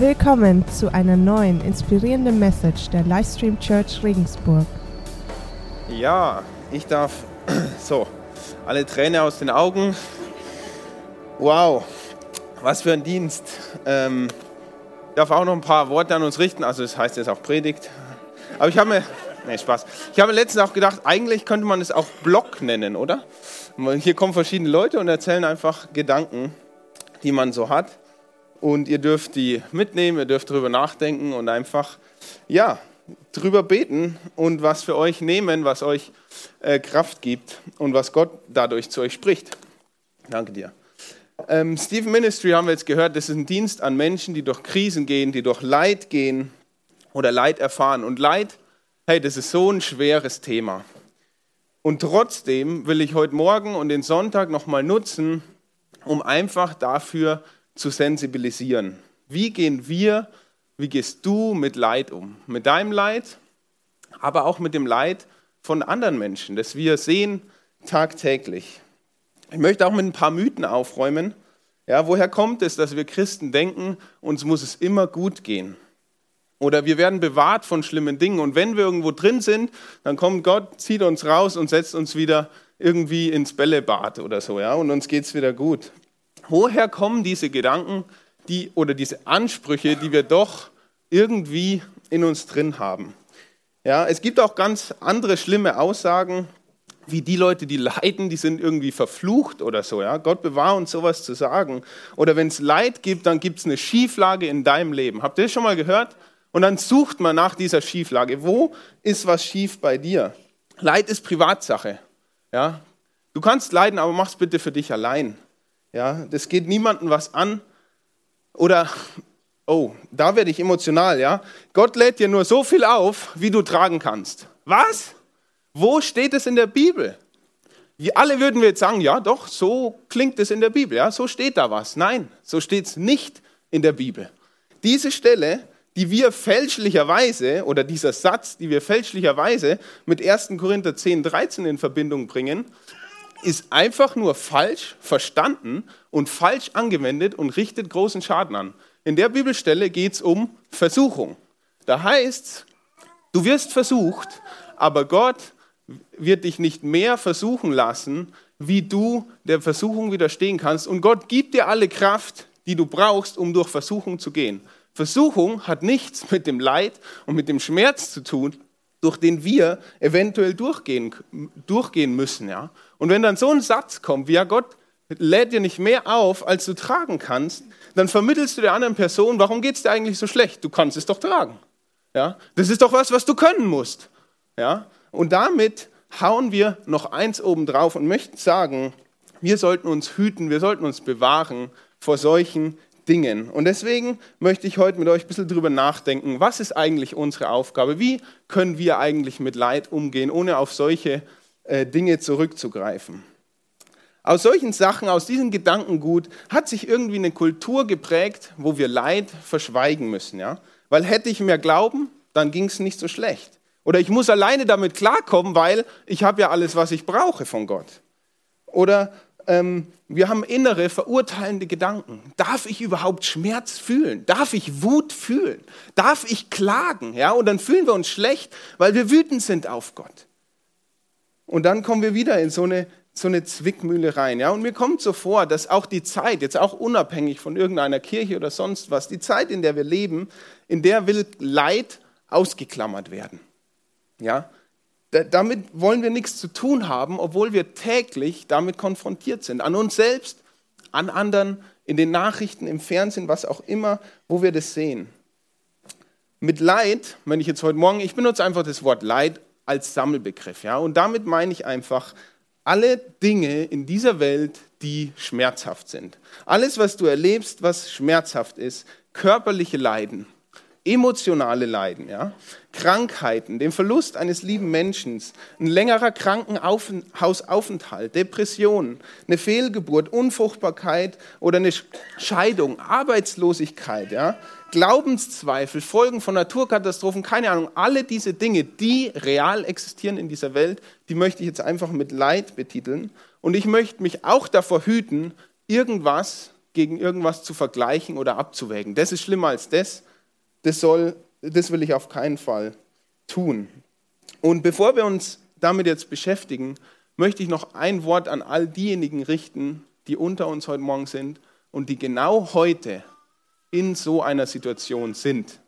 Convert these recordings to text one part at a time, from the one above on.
Willkommen zu einer neuen inspirierenden Message der Livestream Church Regensburg. Ja, ich darf so alle Tränen aus den Augen. Wow, was für ein Dienst. Ähm, ich darf auch noch ein paar Worte an uns richten, also das heißt jetzt auch Predigt. Aber ich habe mir, nee, Spaß. Ich habe letztens auch gedacht, eigentlich könnte man es auch Blog nennen, oder? Hier kommen verschiedene Leute und erzählen einfach Gedanken, die man so hat. Und ihr dürft die mitnehmen, ihr dürft darüber nachdenken und einfach, ja, drüber beten und was für euch nehmen, was euch äh, Kraft gibt und was Gott dadurch zu euch spricht. Danke dir. Ähm, Stephen Ministry haben wir jetzt gehört, das ist ein Dienst an Menschen, die durch Krisen gehen, die durch Leid gehen oder Leid erfahren. Und Leid, hey, das ist so ein schweres Thema. Und trotzdem will ich heute Morgen und den Sonntag nochmal nutzen, um einfach dafür zu sensibilisieren. Wie gehen wir, wie gehst du mit Leid um? Mit deinem Leid, aber auch mit dem Leid von anderen Menschen, das wir sehen tagtäglich. Ich möchte auch mit ein paar Mythen aufräumen. Ja, woher kommt es, dass wir Christen denken, uns muss es immer gut gehen? Oder wir werden bewahrt von schlimmen Dingen. Und wenn wir irgendwo drin sind, dann kommt Gott, zieht uns raus und setzt uns wieder irgendwie ins Bällebad oder so, ja, und uns geht es wieder gut. Woher kommen diese Gedanken die, oder diese Ansprüche, die wir doch irgendwie in uns drin haben? Ja, es gibt auch ganz andere schlimme Aussagen, wie die Leute, die leiden, die sind irgendwie verflucht oder so. Ja? Gott bewahre uns, sowas zu sagen. Oder wenn es Leid gibt, dann gibt es eine Schieflage in deinem Leben. Habt ihr das schon mal gehört? Und dann sucht man nach dieser Schieflage. Wo ist was schief bei dir? Leid ist Privatsache. Ja? Du kannst leiden, aber mach es bitte für dich allein. Ja, das geht niemandem was an. Oder, oh, da werde ich emotional, ja. Gott lädt dir nur so viel auf, wie du tragen kannst. Was? Wo steht es in der Bibel? Wir alle würden wir jetzt sagen, ja, doch, so klingt es in der Bibel, ja, so steht da was. Nein, so steht es nicht in der Bibel. Diese Stelle, die wir fälschlicherweise, oder dieser Satz, die wir fälschlicherweise mit 1. Korinther 10, 13 in Verbindung bringen, ist einfach nur falsch verstanden und falsch angewendet und richtet großen Schaden an. In der Bibelstelle geht es um Versuchung. Da heißt du wirst versucht, aber Gott wird dich nicht mehr versuchen lassen, wie du der Versuchung widerstehen kannst. Und Gott gibt dir alle Kraft, die du brauchst, um durch Versuchung zu gehen. Versuchung hat nichts mit dem Leid und mit dem Schmerz zu tun, durch den wir eventuell durchgehen, durchgehen müssen. Ja? Und wenn dann so ein Satz kommt, wie ja Gott lädt dir nicht mehr auf, als du tragen kannst, dann vermittelst du der anderen Person, warum geht es dir eigentlich so schlecht? Du kannst es doch tragen. Ja? Das ist doch was, was du können musst. Ja? Und damit hauen wir noch eins oben drauf und möchten sagen, wir sollten uns hüten, wir sollten uns bewahren vor solchen Dingen. Und deswegen möchte ich heute mit euch ein bisschen drüber nachdenken, was ist eigentlich unsere Aufgabe? Wie können wir eigentlich mit Leid umgehen, ohne auf solche äh, Dinge zurückzugreifen? Aus solchen Sachen, aus diesem Gedankengut hat sich irgendwie eine Kultur geprägt, wo wir Leid verschweigen müssen. Ja? Weil hätte ich mehr Glauben, dann ging es nicht so schlecht. Oder ich muss alleine damit klarkommen, weil ich habe ja alles, was ich brauche von Gott. Oder ähm, wir haben innere verurteilende Gedanken. Darf ich überhaupt Schmerz fühlen? Darf ich Wut fühlen? Darf ich klagen? Ja, und dann fühlen wir uns schlecht, weil wir wütend sind auf Gott. Und dann kommen wir wieder in so eine, so eine Zwickmühle rein. Ja, und mir kommt so vor, dass auch die Zeit, jetzt auch unabhängig von irgendeiner Kirche oder sonst was, die Zeit, in der wir leben, in der will Leid ausgeklammert werden. Ja, damit wollen wir nichts zu tun haben, obwohl wir täglich damit konfrontiert sind. An uns selbst, an anderen, in den Nachrichten, im Fernsehen, was auch immer, wo wir das sehen. Mit Leid, wenn ich jetzt heute Morgen, ich benutze einfach das Wort Leid als Sammelbegriff. Ja? Und damit meine ich einfach alle Dinge in dieser Welt, die schmerzhaft sind. Alles, was du erlebst, was schmerzhaft ist, körperliche Leiden, emotionale Leiden, ja? Krankheiten, den Verlust eines lieben Menschen, ein längerer Krankenhausaufenthalt, Depressionen, eine Fehlgeburt, Unfruchtbarkeit oder eine Scheidung, Arbeitslosigkeit, ja? Glaubenszweifel, Folgen von Naturkatastrophen, keine Ahnung, alle diese Dinge, die real existieren in dieser Welt, die möchte ich jetzt einfach mit Leid betiteln. Und ich möchte mich auch davor hüten, irgendwas gegen irgendwas zu vergleichen oder abzuwägen. Das ist schlimmer als das. Das, soll, das will ich auf keinen Fall tun. Und bevor wir uns damit jetzt beschäftigen, möchte ich noch ein Wort an all diejenigen richten, die unter uns heute Morgen sind und die genau heute in so einer Situation sind.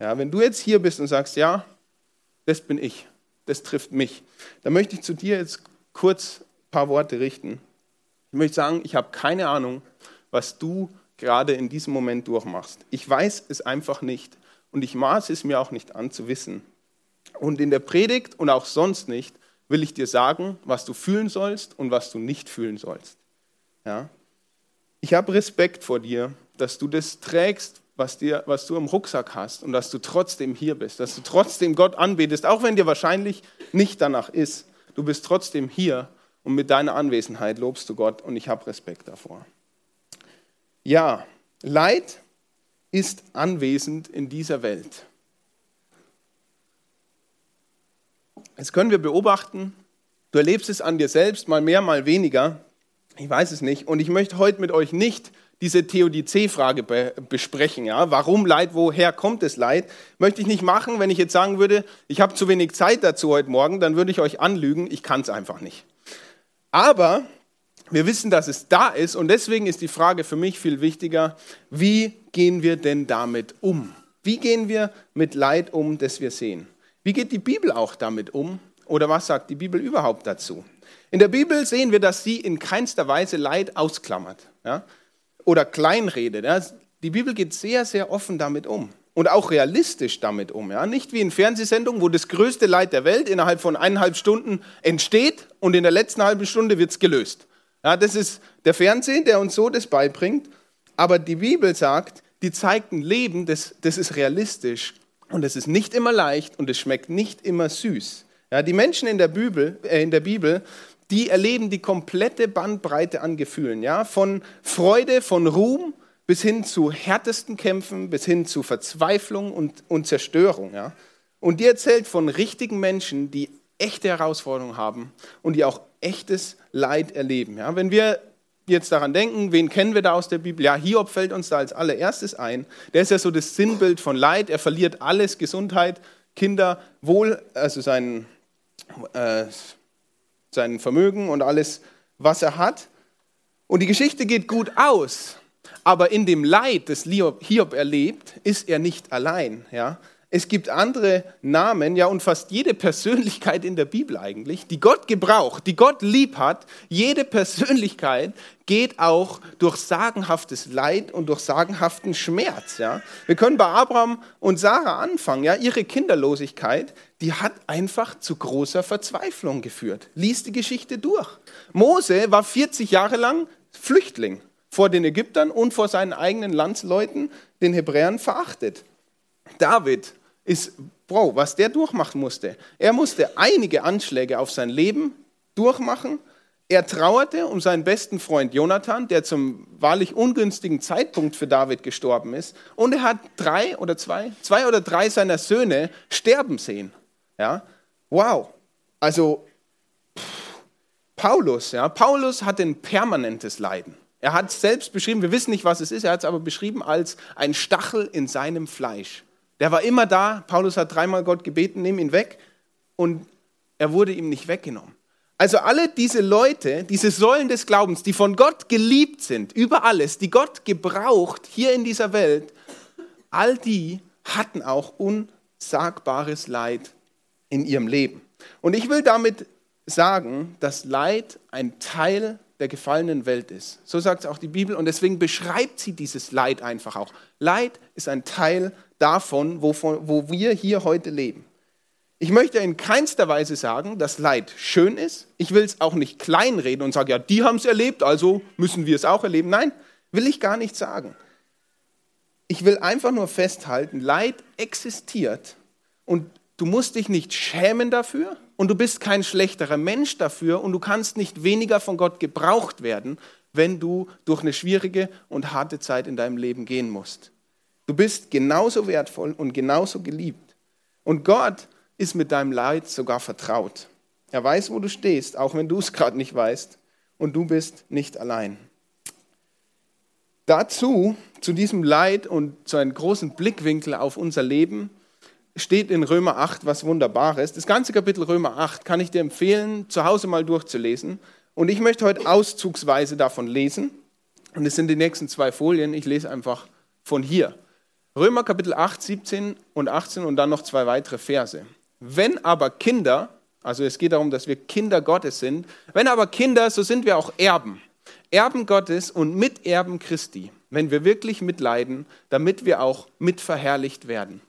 Ja, wenn du jetzt hier bist und sagst, ja, das bin ich, das trifft mich, dann möchte ich zu dir jetzt kurz ein paar Worte richten. Ich möchte sagen, ich habe keine Ahnung, was du gerade in diesem Moment durchmachst. Ich weiß es einfach nicht und ich maße es mir auch nicht an zu wissen. Und in der Predigt und auch sonst nicht will ich dir sagen, was du fühlen sollst und was du nicht fühlen sollst. Ja? Ich habe Respekt vor dir, dass du das trägst, was, dir, was du im Rucksack hast und dass du trotzdem hier bist, dass du trotzdem Gott anbetest, auch wenn dir wahrscheinlich nicht danach ist. Du bist trotzdem hier und mit deiner Anwesenheit lobst du Gott und ich habe Respekt davor. Ja, Leid ist anwesend in dieser Welt. Jetzt können wir beobachten, du erlebst es an dir selbst, mal mehr, mal weniger. Ich weiß es nicht. Und ich möchte heute mit euch nicht diese Theodizee-Frage be besprechen. Ja? Warum Leid, woher kommt es Leid? Möchte ich nicht machen, wenn ich jetzt sagen würde, ich habe zu wenig Zeit dazu heute Morgen, dann würde ich euch anlügen, ich kann es einfach nicht. Aber wir wissen, dass es da ist und deswegen ist die Frage für mich viel wichtiger, wie gehen wir denn damit um? Wie gehen wir mit Leid um, das wir sehen? Wie geht die Bibel auch damit um? Oder was sagt die Bibel überhaupt dazu? In der Bibel sehen wir, dass sie in keinster Weise Leid ausklammert ja? oder kleinredet. Ja? Die Bibel geht sehr, sehr offen damit um und auch realistisch damit um. Ja? Nicht wie in Fernsehsendungen, wo das größte Leid der Welt innerhalb von eineinhalb Stunden entsteht und in der letzten halben Stunde wird es gelöst. Ja, das ist der Fernsehen, der uns so das beibringt. Aber die Bibel sagt, die zeigt ein Leben, das, das ist realistisch und es ist nicht immer leicht und es schmeckt nicht immer süß. Ja, die Menschen in der, Bibel, äh, in der Bibel, die erleben die komplette Bandbreite an Gefühlen. Ja? Von Freude, von Ruhm bis hin zu härtesten Kämpfen, bis hin zu Verzweiflung und, und Zerstörung. Ja? Und die erzählt von richtigen Menschen, die echte Herausforderungen haben und die auch echtes Leid erleben. Ja? Wenn wir jetzt daran denken, wen kennen wir da aus der Bibel? Ja, Hiob fällt uns da als allererstes ein. Der ist ja so das Sinnbild von Leid. Er verliert alles, Gesundheit, Kinder, Wohl, also sein, äh, sein Vermögen und alles, was er hat. Und die Geschichte geht gut aus. Aber in dem Leid, das Hiob erlebt, ist er nicht allein. Ja? Es gibt andere Namen, ja, und fast jede Persönlichkeit in der Bibel eigentlich, die Gott gebraucht, die Gott lieb hat, jede Persönlichkeit geht auch durch sagenhaftes Leid und durch sagenhaften Schmerz, ja. Wir können bei Abraham und Sarah anfangen, ja. Ihre Kinderlosigkeit, die hat einfach zu großer Verzweiflung geführt. Lies die Geschichte durch. Mose war 40 Jahre lang Flüchtling vor den Ägyptern und vor seinen eigenen Landsleuten, den Hebräern, verachtet. David ist, Bro, was der durchmachen musste. Er musste einige Anschläge auf sein Leben durchmachen. Er trauerte um seinen besten Freund Jonathan, der zum wahrlich ungünstigen Zeitpunkt für David gestorben ist. Und er hat drei oder zwei, zwei oder drei seiner Söhne sterben sehen. Ja? Wow. Also, Paulus, ja, Paulus hat ein permanentes Leiden. Er hat es selbst beschrieben, wir wissen nicht, was es ist, er hat es aber beschrieben als ein Stachel in seinem Fleisch. Der war immer da. Paulus hat dreimal Gott gebeten, nimm ihn weg. Und er wurde ihm nicht weggenommen. Also alle diese Leute, diese Säulen des Glaubens, die von Gott geliebt sind, über alles, die Gott gebraucht hier in dieser Welt, all die hatten auch unsagbares Leid in ihrem Leben. Und ich will damit sagen, dass Leid ein Teil der gefallenen Welt ist. So sagt es auch die Bibel und deswegen beschreibt sie dieses Leid einfach auch. Leid ist ein Teil davon, wovon, wo wir hier heute leben. Ich möchte in keinster Weise sagen, dass Leid schön ist. Ich will es auch nicht kleinreden und sagen, ja, die haben es erlebt, also müssen wir es auch erleben. Nein, will ich gar nicht sagen. Ich will einfach nur festhalten, Leid existiert und du musst dich nicht schämen dafür und du bist kein schlechterer Mensch dafür und du kannst nicht weniger von Gott gebraucht werden, wenn du durch eine schwierige und harte Zeit in deinem Leben gehen musst. Du bist genauso wertvoll und genauso geliebt. Und Gott ist mit deinem Leid sogar vertraut. Er weiß, wo du stehst, auch wenn du es gerade nicht weißt. Und du bist nicht allein. Dazu, zu diesem Leid und zu einem großen Blickwinkel auf unser Leben, steht in Römer 8 was Wunderbares. Das ganze Kapitel Römer 8 kann ich dir empfehlen, zu Hause mal durchzulesen. Und ich möchte heute auszugsweise davon lesen. Und es sind die nächsten zwei Folien. Ich lese einfach von hier. Römer Kapitel 8, 17 und 18 und dann noch zwei weitere Verse. Wenn aber Kinder, also es geht darum, dass wir Kinder Gottes sind, wenn aber Kinder, so sind wir auch Erben. Erben Gottes und Miterben Christi, wenn wir wirklich mitleiden, damit wir auch mitverherrlicht werden.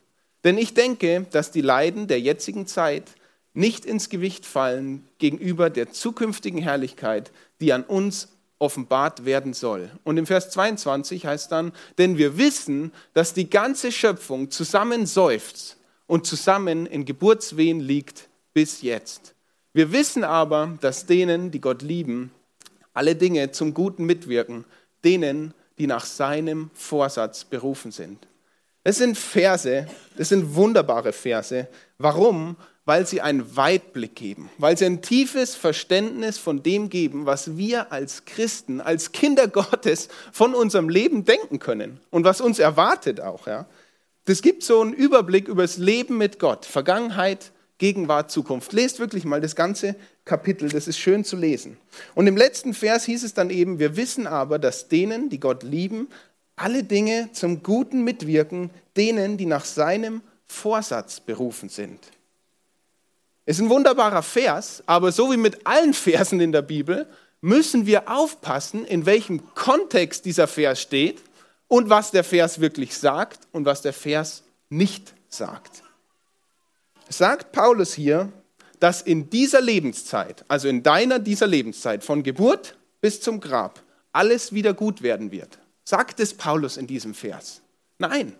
Denn ich denke, dass die Leiden der jetzigen Zeit nicht ins Gewicht fallen gegenüber der zukünftigen Herrlichkeit, die an uns offenbart werden soll. Und im Vers 22 heißt dann, denn wir wissen, dass die ganze Schöpfung zusammen seufzt und zusammen in Geburtswehen liegt bis jetzt. Wir wissen aber, dass denen, die Gott lieben, alle Dinge zum Guten mitwirken, denen, die nach seinem Vorsatz berufen sind. Das sind Verse, das sind wunderbare Verse. Warum? Weil sie einen Weitblick geben, weil sie ein tiefes Verständnis von dem geben, was wir als Christen, als Kinder Gottes von unserem Leben denken können und was uns erwartet auch. Ja. Das gibt so einen Überblick über das Leben mit Gott, Vergangenheit, Gegenwart, Zukunft. Lest wirklich mal das ganze Kapitel, das ist schön zu lesen. Und im letzten Vers hieß es dann eben, wir wissen aber, dass denen, die Gott lieben, alle Dinge zum Guten mitwirken, denen, die nach seinem Vorsatz berufen sind. Es ist ein wunderbarer Vers, aber so wie mit allen Versen in der Bibel müssen wir aufpassen, in welchem Kontext dieser Vers steht und was der Vers wirklich sagt und was der Vers nicht sagt sagt Paulus hier, dass in dieser Lebenszeit, also in deiner dieser Lebenszeit, von Geburt bis zum Grab, alles wieder gut werden wird. Sagt es Paulus in diesem Vers? Nein.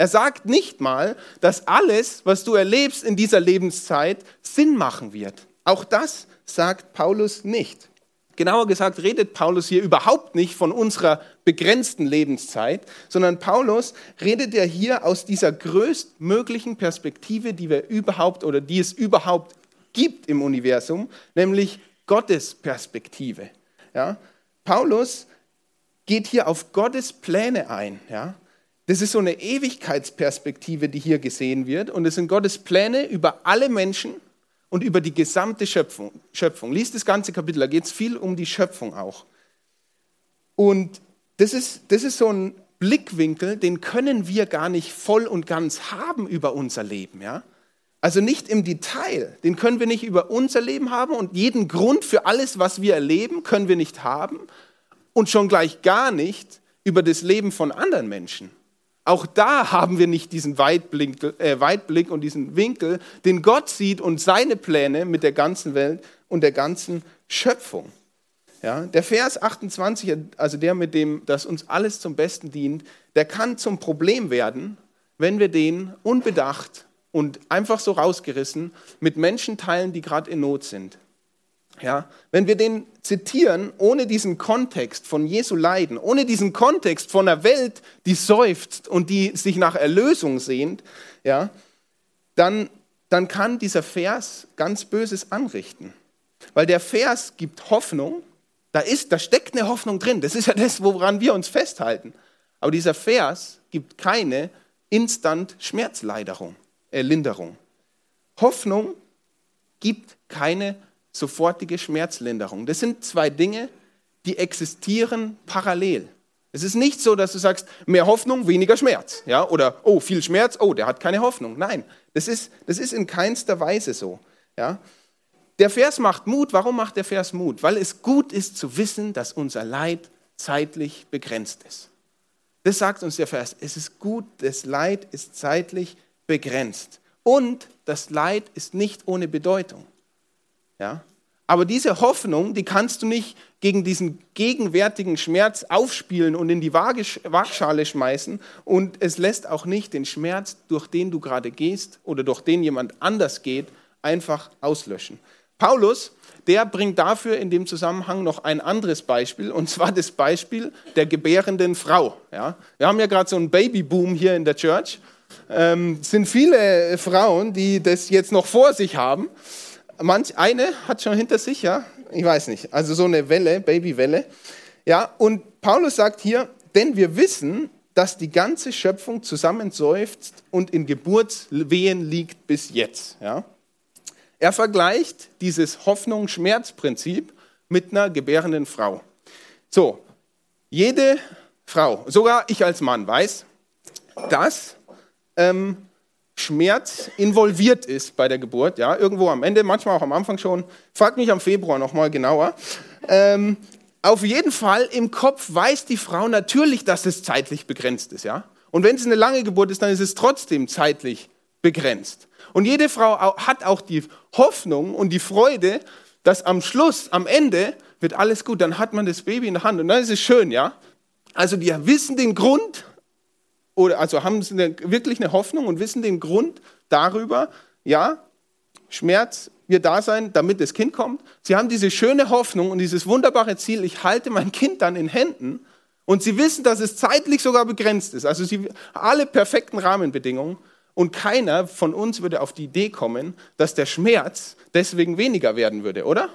Er sagt nicht mal, dass alles, was du erlebst in dieser Lebenszeit, Sinn machen wird. Auch das sagt Paulus nicht. Genauer gesagt redet Paulus hier überhaupt nicht von unserer begrenzten Lebenszeit, sondern Paulus redet ja hier aus dieser größtmöglichen Perspektive, die wir überhaupt oder die es überhaupt gibt im Universum, nämlich Gottes Perspektive. Ja? Paulus geht hier auf Gottes Pläne ein. Ja? Das ist so eine Ewigkeitsperspektive, die hier gesehen wird. Und es sind Gottes Pläne über alle Menschen und über die gesamte Schöpfung. Schöpfung. Lies das ganze Kapitel, da geht es viel um die Schöpfung auch. Und das ist, das ist so ein Blickwinkel, den können wir gar nicht voll und ganz haben über unser Leben. Ja? Also nicht im Detail, den können wir nicht über unser Leben haben und jeden Grund für alles, was wir erleben, können wir nicht haben und schon gleich gar nicht über das Leben von anderen Menschen. Auch da haben wir nicht diesen Weitblick, äh, Weitblick und diesen Winkel, den Gott sieht und seine Pläne mit der ganzen Welt und der ganzen Schöpfung. Ja, der Vers 28, also der mit dem, dass uns alles zum Besten dient, der kann zum Problem werden, wenn wir den unbedacht und einfach so rausgerissen mit Menschen teilen, die gerade in Not sind. Ja, wenn wir den zitieren, ohne diesen Kontext von Jesu Leiden, ohne diesen Kontext von einer Welt, die seufzt und die sich nach Erlösung sehnt, ja, dann, dann kann dieser Vers ganz Böses anrichten. Weil der Vers gibt Hoffnung, da, ist, da steckt eine Hoffnung drin, das ist ja das, woran wir uns festhalten. Aber dieser Vers gibt keine instant Schmerzlinderung. Äh. Hoffnung gibt keine sofortige Schmerzlinderung. Das sind zwei Dinge, die existieren parallel. Es ist nicht so, dass du sagst, mehr Hoffnung, weniger Schmerz. Ja? Oder, oh, viel Schmerz, oh, der hat keine Hoffnung. Nein, das ist, das ist in keinster Weise so. Ja? Der Vers macht Mut. Warum macht der Vers Mut? Weil es gut ist zu wissen, dass unser Leid zeitlich begrenzt ist. Das sagt uns der Vers. Es ist gut, das Leid ist zeitlich begrenzt. Und das Leid ist nicht ohne Bedeutung. Ja? Aber diese Hoffnung, die kannst du nicht gegen diesen gegenwärtigen Schmerz aufspielen und in die Waagschale schmeißen. Und es lässt auch nicht den Schmerz, durch den du gerade gehst oder durch den jemand anders geht, einfach auslöschen. Paulus, der bringt dafür in dem Zusammenhang noch ein anderes Beispiel, und zwar das Beispiel der gebärenden Frau. Ja? Wir haben ja gerade so einen Babyboom hier in der Church. Ähm, sind viele Frauen, die das jetzt noch vor sich haben manch eine hat schon hinter sich, ja, ich weiß nicht, also so eine Welle, Babywelle. Ja, und Paulus sagt hier, denn wir wissen, dass die ganze Schöpfung zusammenseufzt und in Geburtswehen liegt bis jetzt. Ja? Er vergleicht dieses Hoffnung-Schmerz-Prinzip mit einer gebärenden Frau. So, jede Frau, sogar ich als Mann weiß, dass ähm, Schmerz involviert ist bei der Geburt, ja, irgendwo am Ende, manchmal auch am Anfang schon. Frag mich am Februar nochmal genauer. Ähm, auf jeden Fall im Kopf weiß die Frau natürlich, dass es zeitlich begrenzt ist, ja. Und wenn es eine lange Geburt ist, dann ist es trotzdem zeitlich begrenzt. Und jede Frau hat auch die Hoffnung und die Freude, dass am Schluss, am Ende wird alles gut. Dann hat man das Baby in der Hand und dann ist es schön, ja. Also die wissen den Grund, oder also haben sie eine, wirklich eine Hoffnung und wissen den Grund darüber, ja, Schmerz wird da sein, damit das Kind kommt. Sie haben diese schöne Hoffnung und dieses wunderbare Ziel, ich halte mein Kind dann in Händen und sie wissen, dass es zeitlich sogar begrenzt ist. Also sie alle perfekten Rahmenbedingungen und keiner von uns würde auf die Idee kommen, dass der Schmerz deswegen weniger werden würde, oder?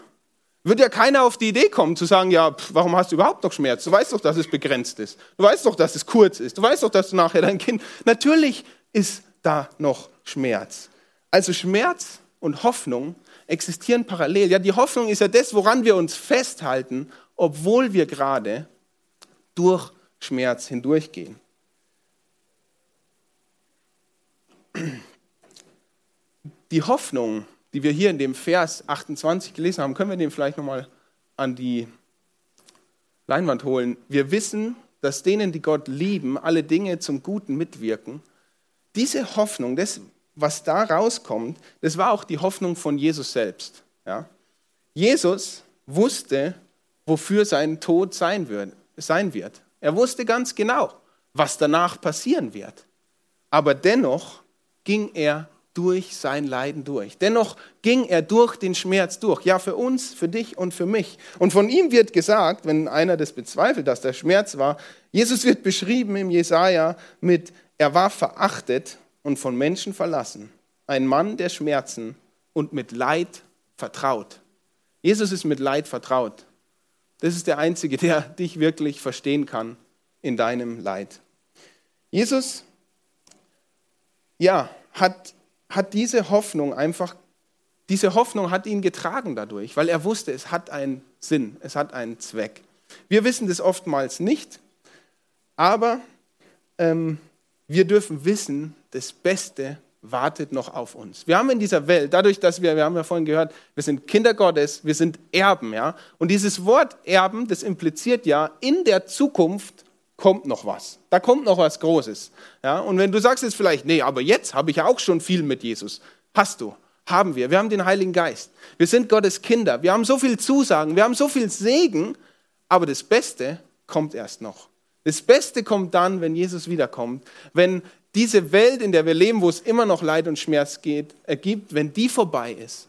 Wird ja keiner auf die Idee kommen zu sagen, ja, pff, warum hast du überhaupt noch Schmerz? Du weißt doch, dass es begrenzt ist. Du weißt doch, dass es kurz ist. Du weißt doch, dass du nachher dein Kind. Natürlich ist da noch Schmerz. Also Schmerz und Hoffnung existieren parallel. Ja, die Hoffnung ist ja das, woran wir uns festhalten, obwohl wir gerade durch Schmerz hindurchgehen. Die Hoffnung die wir hier in dem Vers 28 gelesen haben, können wir den vielleicht nochmal an die Leinwand holen. Wir wissen, dass denen, die Gott lieben, alle Dinge zum Guten mitwirken. Diese Hoffnung, das, was da rauskommt, das war auch die Hoffnung von Jesus selbst. Ja? Jesus wusste, wofür sein Tod sein wird, sein wird. Er wusste ganz genau, was danach passieren wird. Aber dennoch ging er durch sein Leiden durch. Dennoch ging er durch den Schmerz durch. Ja, für uns, für dich und für mich. Und von ihm wird gesagt, wenn einer das bezweifelt, dass der Schmerz war, Jesus wird beschrieben im Jesaja mit, er war verachtet und von Menschen verlassen. Ein Mann der Schmerzen und mit Leid vertraut. Jesus ist mit Leid vertraut. Das ist der Einzige, der dich wirklich verstehen kann in deinem Leid. Jesus, ja, hat hat diese Hoffnung einfach, diese Hoffnung hat ihn getragen dadurch, weil er wusste, es hat einen Sinn, es hat einen Zweck. Wir wissen das oftmals nicht, aber ähm, wir dürfen wissen, das Beste wartet noch auf uns. Wir haben in dieser Welt, dadurch, dass wir, wir haben ja vorhin gehört, wir sind Kinder Gottes, wir sind Erben, ja. Und dieses Wort Erben, das impliziert ja, in der Zukunft kommt noch was. Da kommt noch was Großes. Ja? Und wenn du sagst jetzt vielleicht, nee, aber jetzt habe ich ja auch schon viel mit Jesus. Hast du, haben wir. Wir haben den Heiligen Geist. Wir sind Gottes Kinder. Wir haben so viel Zusagen, wir haben so viel Segen, aber das Beste kommt erst noch. Das Beste kommt dann, wenn Jesus wiederkommt, wenn diese Welt, in der wir leben, wo es immer noch Leid und Schmerz geht, ergibt, wenn die vorbei ist.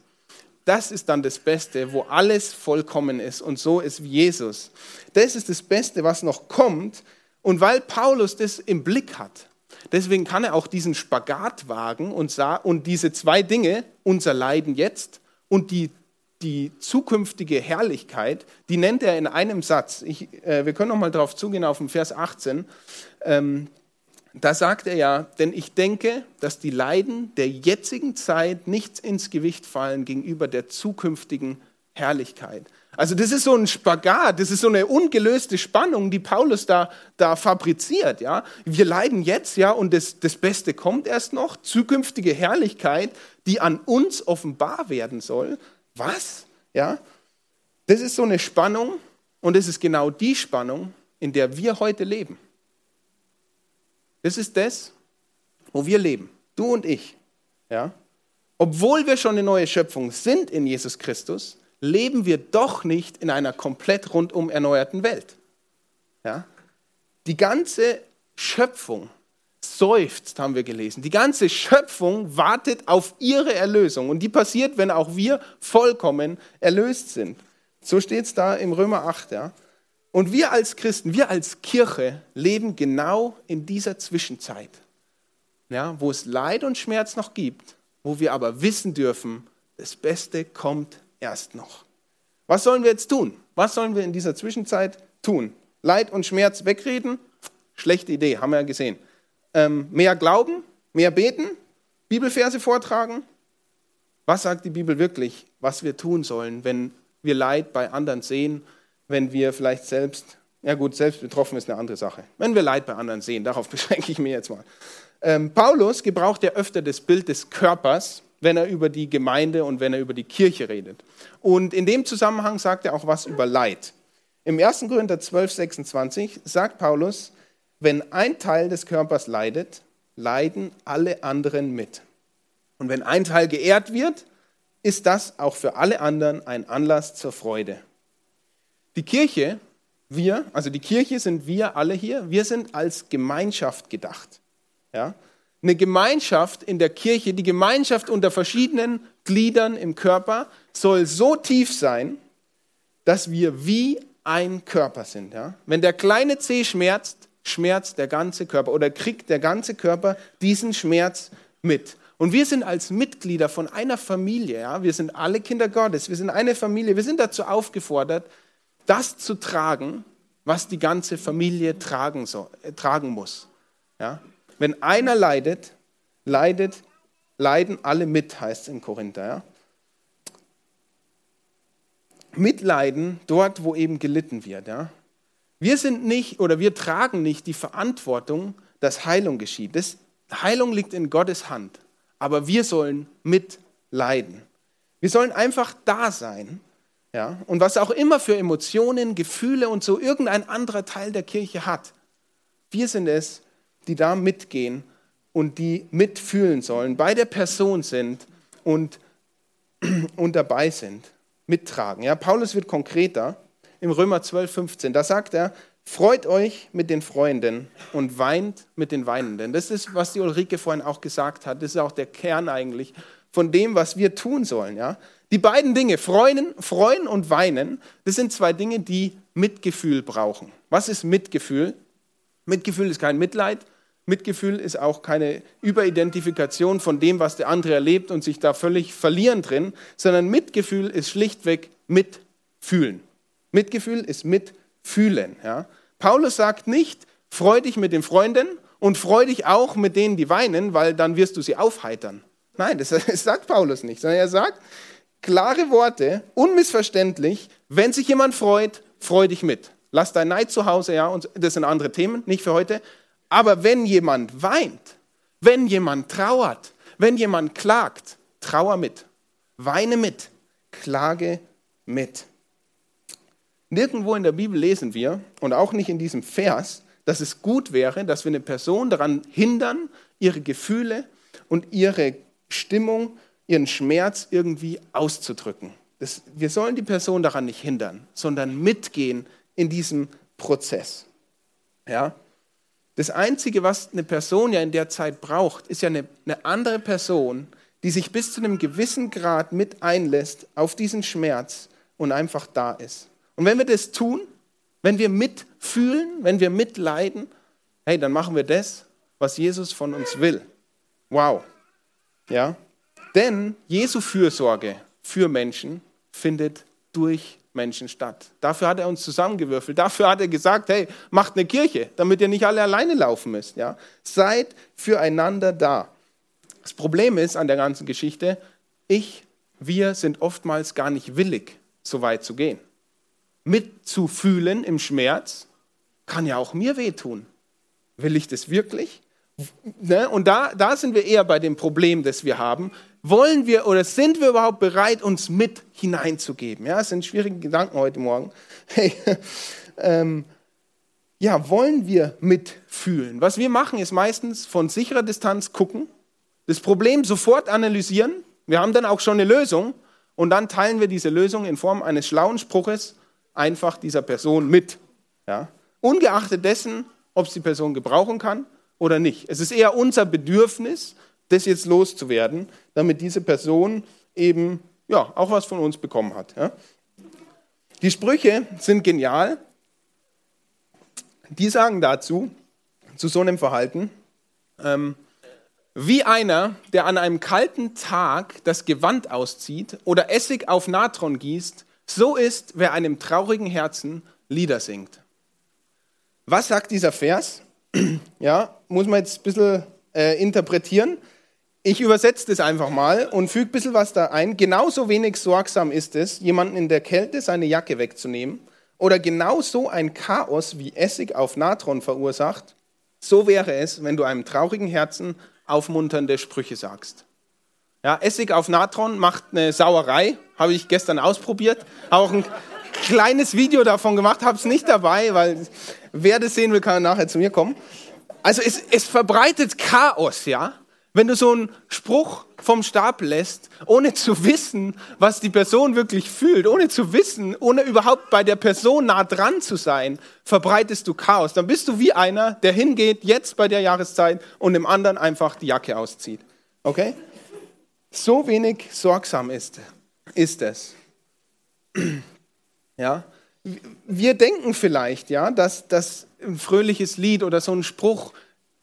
Das ist dann das Beste, wo alles vollkommen ist und so ist wie Jesus. Das ist das Beste, was noch kommt, und weil Paulus das im Blick hat, deswegen kann er auch diesen Spagat wagen und, und diese zwei Dinge, unser Leiden jetzt und die, die zukünftige Herrlichkeit, die nennt er in einem Satz. Ich, äh, wir können noch mal darauf zugehen, auf den Vers 18. Ähm, da sagt er ja, denn ich denke, dass die Leiden der jetzigen Zeit nichts ins Gewicht fallen gegenüber der zukünftigen Herrlichkeit. Also das ist so ein Spagat, das ist so eine ungelöste Spannung, die Paulus da, da fabriziert. Ja? Wir leiden jetzt, ja, und das, das Beste kommt erst noch, zukünftige Herrlichkeit, die an uns offenbar werden soll. Was? Ja? Das ist so eine Spannung und das ist genau die Spannung, in der wir heute leben. Das ist das, wo wir leben, du und ich. Ja? Obwohl wir schon eine neue Schöpfung sind in Jesus Christus, leben wir doch nicht in einer komplett rundum erneuerten Welt. Ja? Die ganze Schöpfung seufzt, haben wir gelesen. Die ganze Schöpfung wartet auf ihre Erlösung. Und die passiert, wenn auch wir vollkommen erlöst sind. So steht es da im Römer 8. Ja? Und wir als Christen, wir als Kirche leben genau in dieser Zwischenzeit, ja, wo es Leid und Schmerz noch gibt, wo wir aber wissen dürfen, das Beste kommt erst noch. Was sollen wir jetzt tun? Was sollen wir in dieser Zwischenzeit tun? Leid und Schmerz wegreden? Schlechte Idee, haben wir ja gesehen. Ähm, mehr glauben, mehr beten, Bibelverse vortragen. Was sagt die Bibel wirklich, was wir tun sollen, wenn wir Leid bei anderen sehen, wenn wir vielleicht selbst, ja gut, selbst betroffen ist eine andere Sache. Wenn wir Leid bei anderen sehen, darauf beschränke ich mich jetzt mal. Ähm, Paulus gebraucht ja öfter das Bild des Körpers, wenn er über die Gemeinde und wenn er über die Kirche redet. Und in dem Zusammenhang sagt er auch was über Leid. Im 1. Korinther 12, 26 sagt Paulus, wenn ein Teil des Körpers leidet, leiden alle anderen mit. Und wenn ein Teil geehrt wird, ist das auch für alle anderen ein Anlass zur Freude. Die Kirche, wir, also die Kirche sind wir alle hier, wir sind als Gemeinschaft gedacht. Ja? Eine Gemeinschaft in der Kirche, die Gemeinschaft unter verschiedenen Gliedern im Körper soll so tief sein, dass wir wie ein Körper sind. Ja? Wenn der kleine Zeh schmerzt, schmerzt der ganze Körper oder kriegt der ganze Körper diesen Schmerz mit. Und wir sind als Mitglieder von einer Familie, ja, wir sind alle Kinder Gottes, wir sind eine Familie, wir sind dazu aufgefordert, das zu tragen, was die ganze Familie tragen, so, äh, tragen muss. Ja? Wenn einer leidet, leidet, leiden alle mit, heißt es in Korinther. Ja? Mitleiden dort, wo eben gelitten wird. Ja? Wir sind nicht oder wir tragen nicht die Verantwortung, dass Heilung geschieht. Das, Heilung liegt in Gottes Hand, aber wir sollen mitleiden. Wir sollen einfach da sein. Ja? Und was auch immer für Emotionen, Gefühle und so irgendein anderer Teil der Kirche hat, wir sind es, die da mitgehen und die mitfühlen sollen, bei der Person sind und, und dabei sind, mittragen. Ja, Paulus wird konkreter im Römer 12, 15. Da sagt er, freut euch mit den Freunden und weint mit den Weinenden. Das ist, was die Ulrike vorhin auch gesagt hat. Das ist auch der Kern eigentlich von dem, was wir tun sollen. Ja? Die beiden Dinge, freuen, freuen und weinen, das sind zwei Dinge, die Mitgefühl brauchen. Was ist Mitgefühl? Mitgefühl ist kein Mitleid, Mitgefühl ist auch keine Überidentifikation von dem, was der andere erlebt und sich da völlig verlieren drin, sondern Mitgefühl ist schlichtweg mitfühlen. Mitgefühl ist mitfühlen. Ja? Paulus sagt nicht, freu dich mit den Freunden und freu dich auch mit denen, die weinen, weil dann wirst du sie aufheitern. Nein, das, sagt Paulus nicht, sondern er sagt, klare Worte, unmissverständlich, wenn sich jemand freut, freu dich mit. Lass dein Neid zu Hause, ja, und das sind andere Themen, nicht für heute. Aber wenn jemand weint, wenn jemand trauert, wenn jemand klagt, trauer mit, weine mit, klage mit. Nirgendwo in der Bibel lesen wir, und auch nicht in diesem Vers, dass es gut wäre, dass wir eine Person daran hindern, ihre Gefühle und ihre Stimmung, ihren Schmerz irgendwie auszudrücken. Das, wir sollen die Person daran nicht hindern, sondern mitgehen in diesem Prozess. Ja? Das Einzige, was eine Person ja in der Zeit braucht, ist ja eine, eine andere Person, die sich bis zu einem gewissen Grad mit einlässt auf diesen Schmerz und einfach da ist. Und wenn wir das tun, wenn wir mitfühlen, wenn wir mitleiden, hey, dann machen wir das, was Jesus von uns will. Wow. Ja? Denn Jesu Fürsorge für Menschen findet durch Menschen statt. Dafür hat er uns zusammengewürfelt. Dafür hat er gesagt, hey, macht eine Kirche, damit ihr nicht alle alleine laufen müsst. Ja? Seid füreinander da. Das Problem ist an der ganzen Geschichte, ich, wir sind oftmals gar nicht willig, so weit zu gehen. Mitzufühlen im Schmerz kann ja auch mir wehtun. Will ich das wirklich? Ne? Und da, da sind wir eher bei dem Problem, das wir haben. Wollen wir oder sind wir überhaupt bereit, uns mit hineinzugeben? Ja, das sind schwierige Gedanken heute Morgen. Hey, ähm, ja, wollen wir mitfühlen? Was wir machen, ist meistens von sicherer Distanz gucken, das Problem sofort analysieren. Wir haben dann auch schon eine Lösung und dann teilen wir diese Lösung in Form eines schlauen Spruches einfach dieser Person mit. Ja? Ungeachtet dessen, ob es die Person gebrauchen kann oder nicht. Es ist eher unser Bedürfnis, das jetzt loszuwerden, damit diese Person eben ja, auch was von uns bekommen hat. Ja? Die Sprüche sind genial. Die sagen dazu, zu so einem Verhalten, ähm, wie einer, der an einem kalten Tag das Gewand auszieht oder Essig auf Natron gießt, so ist, wer einem traurigen Herzen Lieder singt. Was sagt dieser Vers? Ja, muss man jetzt ein bisschen äh, interpretieren. Ich übersetze das einfach mal und füge ein bisschen was da ein. Genauso wenig sorgsam ist es, jemanden in der Kälte seine Jacke wegzunehmen oder genauso ein Chaos wie Essig auf Natron verursacht, so wäre es, wenn du einem traurigen Herzen aufmunternde Sprüche sagst. Ja, Essig auf Natron macht eine Sauerei, habe ich gestern ausprobiert, auch ein kleines Video davon gemacht, habe es nicht dabei, weil wer das sehen will, kann nachher zu mir kommen. Also es, es verbreitet Chaos, ja. Wenn du so einen Spruch vom Stab lässt, ohne zu wissen, was die Person wirklich fühlt, ohne zu wissen, ohne überhaupt bei der Person nah dran zu sein, verbreitest du Chaos. Dann bist du wie einer, der hingeht jetzt bei der Jahreszeit und dem anderen einfach die Jacke auszieht. Okay? So wenig sorgsam ist, ist es. Ja? Wir denken vielleicht, ja, dass, dass ein fröhliches Lied oder so ein Spruch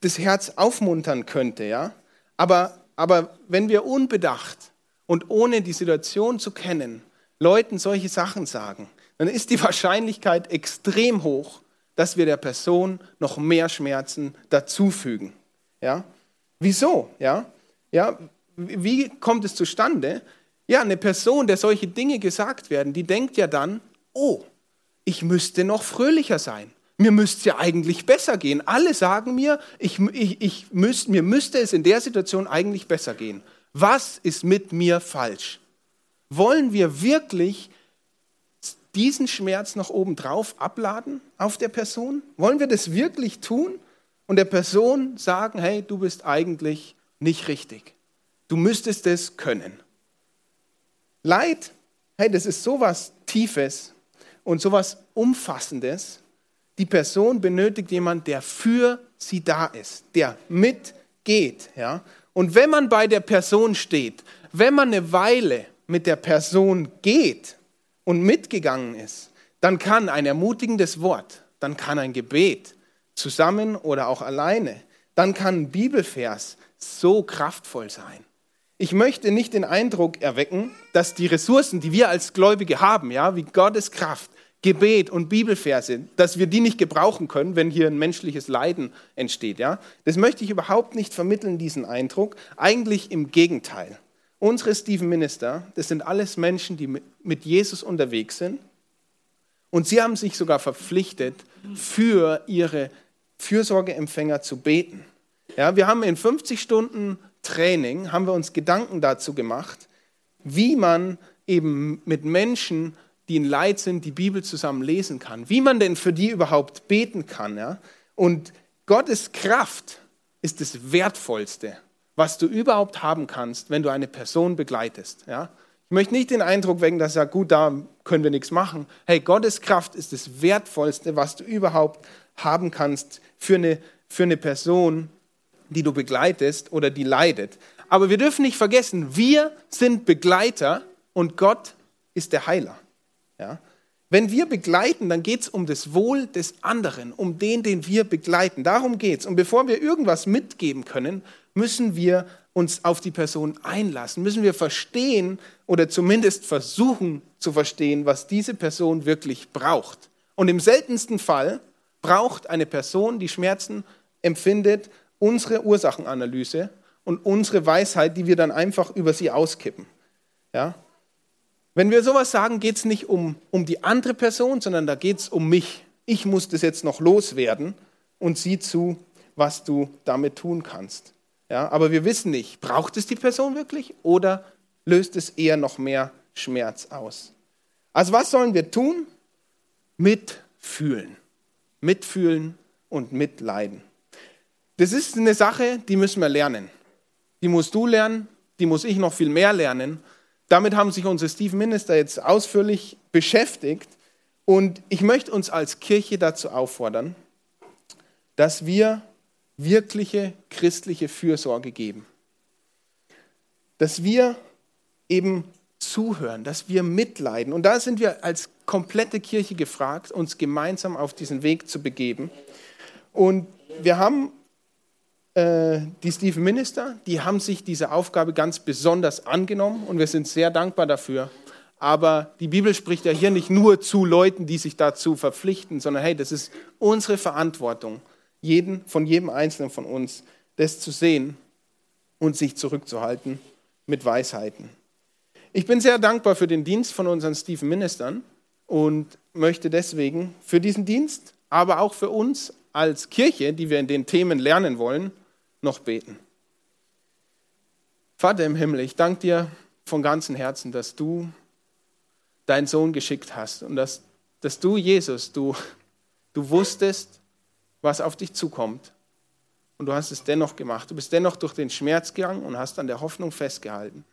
das Herz aufmuntern könnte, ja. Aber, aber wenn wir unbedacht und ohne die Situation zu kennen, Leuten solche Sachen sagen, dann ist die Wahrscheinlichkeit extrem hoch, dass wir der Person noch mehr Schmerzen dazufügen. Ja? Wieso? Ja? Ja, wie kommt es zustande? Ja, eine Person, der solche Dinge gesagt werden, die denkt ja dann, oh, ich müsste noch fröhlicher sein. Mir müsste es ja eigentlich besser gehen. Alle sagen mir, ich, ich, ich müsst, mir müsste es in der Situation eigentlich besser gehen. Was ist mit mir falsch? Wollen wir wirklich diesen Schmerz noch obendrauf abladen auf der Person? Wollen wir das wirklich tun und der Person sagen, hey, du bist eigentlich nicht richtig. Du müsstest es können. Leid, hey, das ist sowas Tiefes und sowas Umfassendes. Die Person benötigt jemanden, der für sie da ist, der mitgeht. Ja? Und wenn man bei der Person steht, wenn man eine Weile mit der Person geht und mitgegangen ist, dann kann ein ermutigendes Wort, dann kann ein Gebet, zusammen oder auch alleine, dann kann ein Bibelvers so kraftvoll sein. Ich möchte nicht den Eindruck erwecken, dass die Ressourcen, die wir als Gläubige haben, ja, wie Gottes Kraft, Gebet und Bibelverse, dass wir die nicht gebrauchen können, wenn hier ein menschliches Leiden entsteht. Ja? Das möchte ich überhaupt nicht vermitteln, diesen Eindruck. Eigentlich im Gegenteil. Unsere Stephen Minister, das sind alles Menschen, die mit Jesus unterwegs sind. Und sie haben sich sogar verpflichtet, für ihre Fürsorgeempfänger zu beten. Ja, wir haben in 50 Stunden Training, haben wir uns Gedanken dazu gemacht, wie man eben mit Menschen die in Leid sind, die Bibel zusammen lesen kann. Wie man denn für die überhaupt beten kann. Ja? Und Gottes Kraft ist das Wertvollste, was du überhaupt haben kannst, wenn du eine Person begleitest. Ja? Ich möchte nicht den Eindruck wecken, dass ja gut, da können wir nichts machen. Hey, Gottes Kraft ist das Wertvollste, was du überhaupt haben kannst für eine, für eine Person, die du begleitest oder die leidet. Aber wir dürfen nicht vergessen, wir sind Begleiter und Gott ist der Heiler. Ja? Wenn wir begleiten, dann geht es um das Wohl des anderen, um den, den wir begleiten. Darum geht es. Und bevor wir irgendwas mitgeben können, müssen wir uns auf die Person einlassen, müssen wir verstehen oder zumindest versuchen zu verstehen, was diese Person wirklich braucht. Und im seltensten Fall braucht eine Person, die Schmerzen empfindet, unsere Ursachenanalyse und unsere Weisheit, die wir dann einfach über sie auskippen. Ja? Wenn wir sowas sagen, geht es nicht um, um die andere Person, sondern da geht es um mich. Ich muss das jetzt noch loswerden und sieh zu, was du damit tun kannst. Ja, aber wir wissen nicht, braucht es die Person wirklich oder löst es eher noch mehr Schmerz aus? Also was sollen wir tun? Mitfühlen. Mitfühlen und mitleiden. Das ist eine Sache, die müssen wir lernen. Die musst du lernen, die muss ich noch viel mehr lernen. Damit haben sich unsere Steve Minister jetzt ausführlich beschäftigt. Und ich möchte uns als Kirche dazu auffordern, dass wir wirkliche christliche Fürsorge geben. Dass wir eben zuhören, dass wir mitleiden. Und da sind wir als komplette Kirche gefragt, uns gemeinsam auf diesen Weg zu begeben. Und wir haben die Stephen Minister, die haben sich diese Aufgabe ganz besonders angenommen und wir sind sehr dankbar dafür. Aber die Bibel spricht ja hier nicht nur zu Leuten, die sich dazu verpflichten, sondern hey, das ist unsere Verantwortung, jeden, von jedem Einzelnen von uns, das zu sehen und sich zurückzuhalten mit Weisheiten. Ich bin sehr dankbar für den Dienst von unseren Stephen Ministern und möchte deswegen für diesen Dienst, aber auch für uns als Kirche, die wir in den Themen lernen wollen, noch beten. Vater im Himmel, ich danke dir von ganzem Herzen, dass du deinen Sohn geschickt hast und dass, dass du, Jesus, du, du wusstest, was auf dich zukommt. Und du hast es dennoch gemacht. Du bist dennoch durch den Schmerz gegangen und hast an der Hoffnung festgehalten.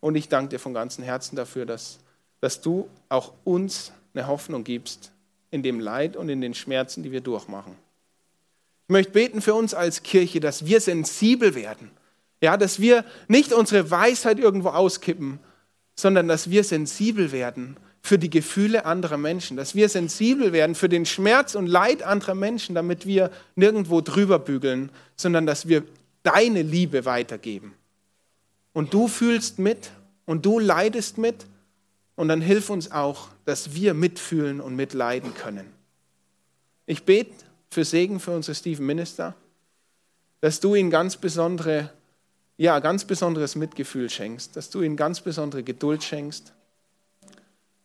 Und ich danke dir von ganzem Herzen dafür, dass, dass du auch uns eine Hoffnung gibst in dem Leid und in den Schmerzen, die wir durchmachen. Ich möchte beten für uns als Kirche, dass wir sensibel werden. Ja, dass wir nicht unsere Weisheit irgendwo auskippen, sondern dass wir sensibel werden für die Gefühle anderer Menschen, dass wir sensibel werden für den Schmerz und Leid anderer Menschen, damit wir nirgendwo drüber bügeln, sondern dass wir deine Liebe weitergeben. Und du fühlst mit und du leidest mit und dann hilf uns auch, dass wir mitfühlen und mitleiden können. Ich bete für Segen für unsere Stephen Minister, dass du ihnen ganz besondere, ja, ganz besonderes Mitgefühl schenkst, dass du ihnen ganz besondere Geduld schenkst,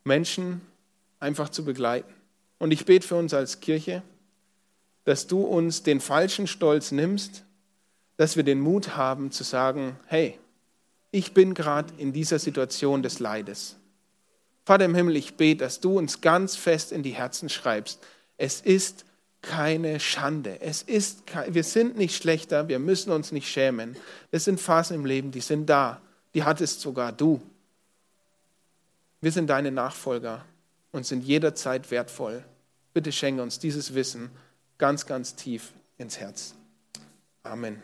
Menschen einfach zu begleiten. Und ich bete für uns als Kirche, dass du uns den falschen Stolz nimmst, dass wir den Mut haben zu sagen, hey, ich bin gerade in dieser Situation des Leides. Vater im Himmel, ich bete, dass du uns ganz fest in die Herzen schreibst. Es ist keine Schande. Es ist, wir sind nicht schlechter, wir müssen uns nicht schämen. Es sind Phasen im Leben, die sind da. Die hattest sogar du. Wir sind deine Nachfolger und sind jederzeit wertvoll. Bitte schenke uns dieses Wissen ganz, ganz tief ins Herz. Amen.